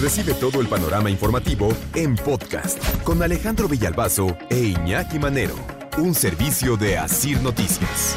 Recibe todo el panorama informativo en podcast con Alejandro Villalbazo e Iñaki Manero, un servicio de Asir Noticias.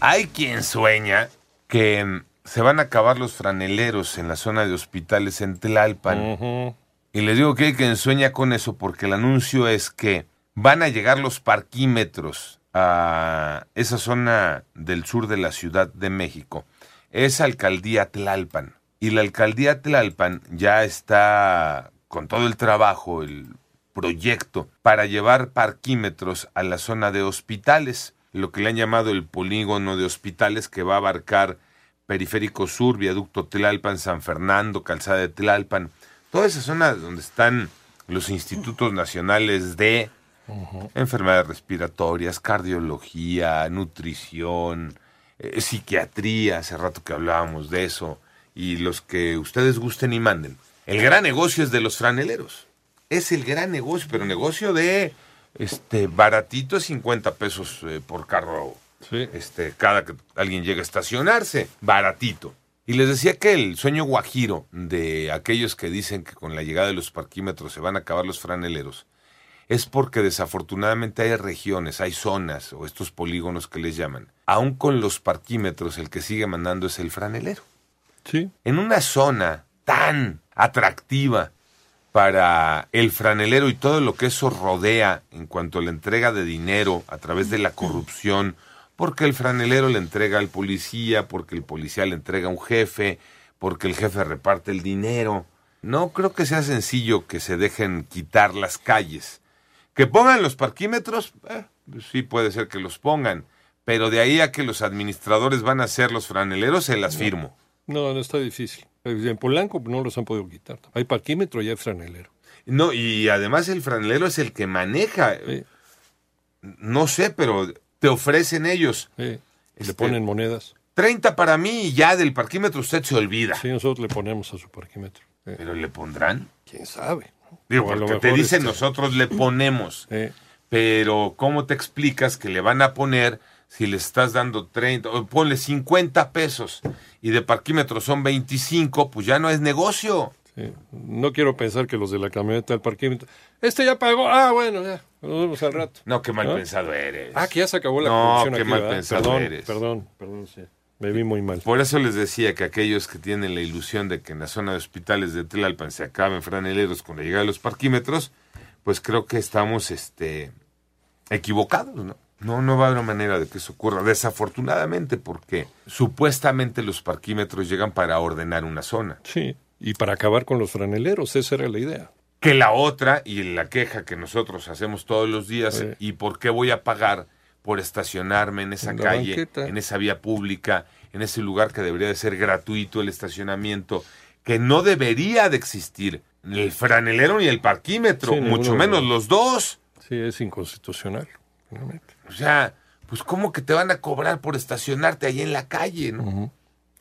Hay quien sueña que mm, se van a acabar los franeleros en la zona de hospitales en Tlalpan. Y les digo que hay quien sueña con eso porque el anuncio es que van a llegar los parquímetros a esa zona del sur de la Ciudad de México. Es alcaldía Tlalpan. Y la alcaldía Tlalpan ya está con todo el trabajo, el proyecto, para llevar parquímetros a la zona de hospitales, lo que le han llamado el polígono de hospitales que va a abarcar Periférico Sur, Viaducto Tlalpan, San Fernando, Calzada de Tlalpan, toda esa zona donde están los institutos nacionales de enfermedades respiratorias, cardiología, nutrición, eh, psiquiatría, hace rato que hablábamos de eso, y los que ustedes gusten y manden. El gran negocio es de los franeleros. Es el gran negocio, pero negocio de este baratito, 50 pesos eh, por carro. Este, cada que alguien llega a estacionarse, baratito. Y les decía que el sueño guajiro de aquellos que dicen que con la llegada de los parquímetros se van a acabar los franeleros es porque desafortunadamente hay regiones, hay zonas o estos polígonos que les llaman. Aún con los parquímetros el que sigue mandando es el franelero. Sí. En una zona tan atractiva para el franelero y todo lo que eso rodea en cuanto a la entrega de dinero a través de la corrupción, porque el franelero le entrega al policía, porque el policía le entrega a un jefe, porque el jefe reparte el dinero. No creo que sea sencillo que se dejen quitar las calles. Que pongan los parquímetros, eh, pues sí puede ser que los pongan, pero de ahí a que los administradores van a ser los franeleros, se las firmo. No, no está difícil. En Polanco no los han podido quitar. Hay parquímetro y hay franelero. No, y además el franelero es el que maneja. No sé, pero te ofrecen ellos. Sí. le Este, ponen monedas. 30 para mí y ya del parquímetro usted se olvida. Sí, nosotros le ponemos a su parquímetro. Sí. Pero le pondrán. ¿Quién sabe? Digo, a lo porque te dicen este, nosotros le ponemos. Pero ¿cómo te explicas que le van a poner si le estás dando 30, o ponle 50 pesos y de parquímetro son 25, pues ya no es negocio. sí. No quiero pensar que los de la camioneta del parquímetro. Este ya pagó. Ah, bueno, ya. Nos vemos al rato. No, qué mal ¿No? pensado eres. Ah, que ya se acabó la No, corrupción qué aquí, mal ¿verdad? pensado perdón, eres. Perdón, perdón, sí. Me vi muy mal. Por eso les decía que aquellos que tienen la ilusión de que en la zona de hospitales de Tlalpan se acaben franeleros con la llegada de los parquímetros, pues creo que estamos este, equivocados, ¿no? No, no va a haber manera de que eso ocurra, desafortunadamente, porque supuestamente los parquímetros llegan para ordenar una zona. Sí. Y para acabar con los franeleros, esa era la idea. Que la otra, y la queja que nosotros hacemos todos los días, Sí. ¿y por qué voy a pagar por estacionarme en esa En calle, banqueta. en esa vía pública, en ese lugar que debería de ser gratuito el estacionamiento, que no debería de existir ni el franelero ni el parquímetro, Sí, mucho menos los los dos? Sí, es inconstitucional. O sea, pues cómo que te van a cobrar por estacionarte ahí en la calle, ¿no?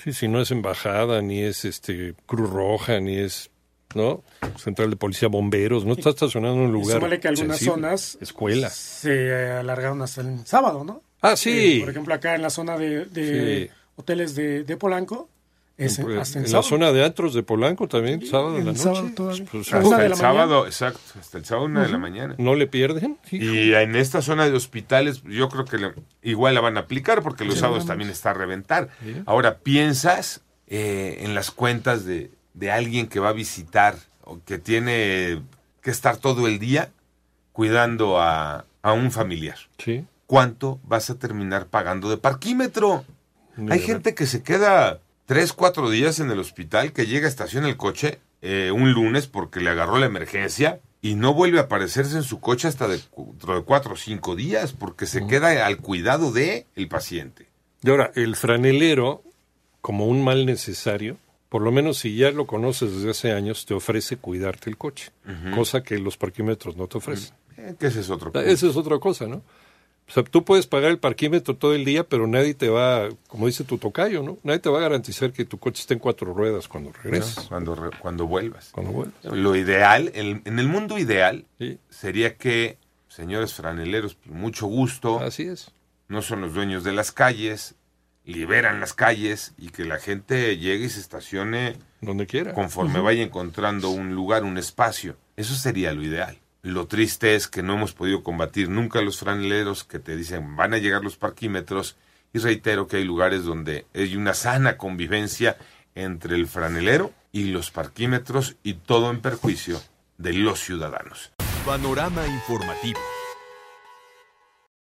Sí, si no es embajada, ni es este Cruz Roja, ni es ¿no? Central de Policía, bomberos, no está estacionado en un lugar. súmale que algunas sensible. zonas Escuela. se alargaron hasta el sábado, ¿no? Ah, sí. Eh, por ejemplo, acá en la zona de, de Sí. hoteles de, de Polanco, es en, hasta el en la sábado. zona de antros de Polanco también, sábado en el la noche. sábado. Pues, Hasta de el sábado, mañana. exacto, hasta el sábado una de la mañana. ¿No le pierden? Hijo. Y en esta zona de hospitales, yo creo que igual la van a aplicar porque los sábados también está a reventar. Sí. Ahora, ¿piensas eh, en las cuentas de, de alguien que va a visitar o que tiene que estar todo el día cuidando a, a un familiar? Sí. ¿Cuánto vas a terminar pagando de parquímetro? De Hay gente que se queda tres, cuatro días en el hospital, que llega, estaciona el coche eh, un lunes porque le agarró la emergencia y no vuelve a aparecerse en su coche hasta de- dentro de cuatro o cinco días porque se queda al cuidado de el paciente. Y ahora, el franelero, como un mal necesario, por lo menos si ya lo conoces desde hace años, te ofrece cuidarte el coche, cosa que los parquímetros no te ofrecen. Eh, que ese es otro punto. Esa es otra cosa, ¿no? O sea, tú puedes pagar el parquímetro todo el día, pero nadie te va, como dice tu tocayo, ¿no? Nadie te va a garantizar que tu coche esté en cuatro ruedas cuando ¿no? regreses, Cuando, re- cuando vuelvas. cuando vuelvas. Lo ideal, el- en el mundo ideal, Sí, sería que, señores franeleros, mucho gusto, así es. no son los dueños de las calles, liberan las calles y que la gente llegue y se estacione donde quiera. Conforme vaya encontrando un lugar, un espacio. Eso sería lo ideal. Lo triste es que no hemos podido combatir nunca los franeleros que te dicen van a llegar los parquímetros y reitero que hay lugares donde hay una sana convivencia entre el franelero y los parquímetros y todo en perjuicio de los ciudadanos. Panorama informativo.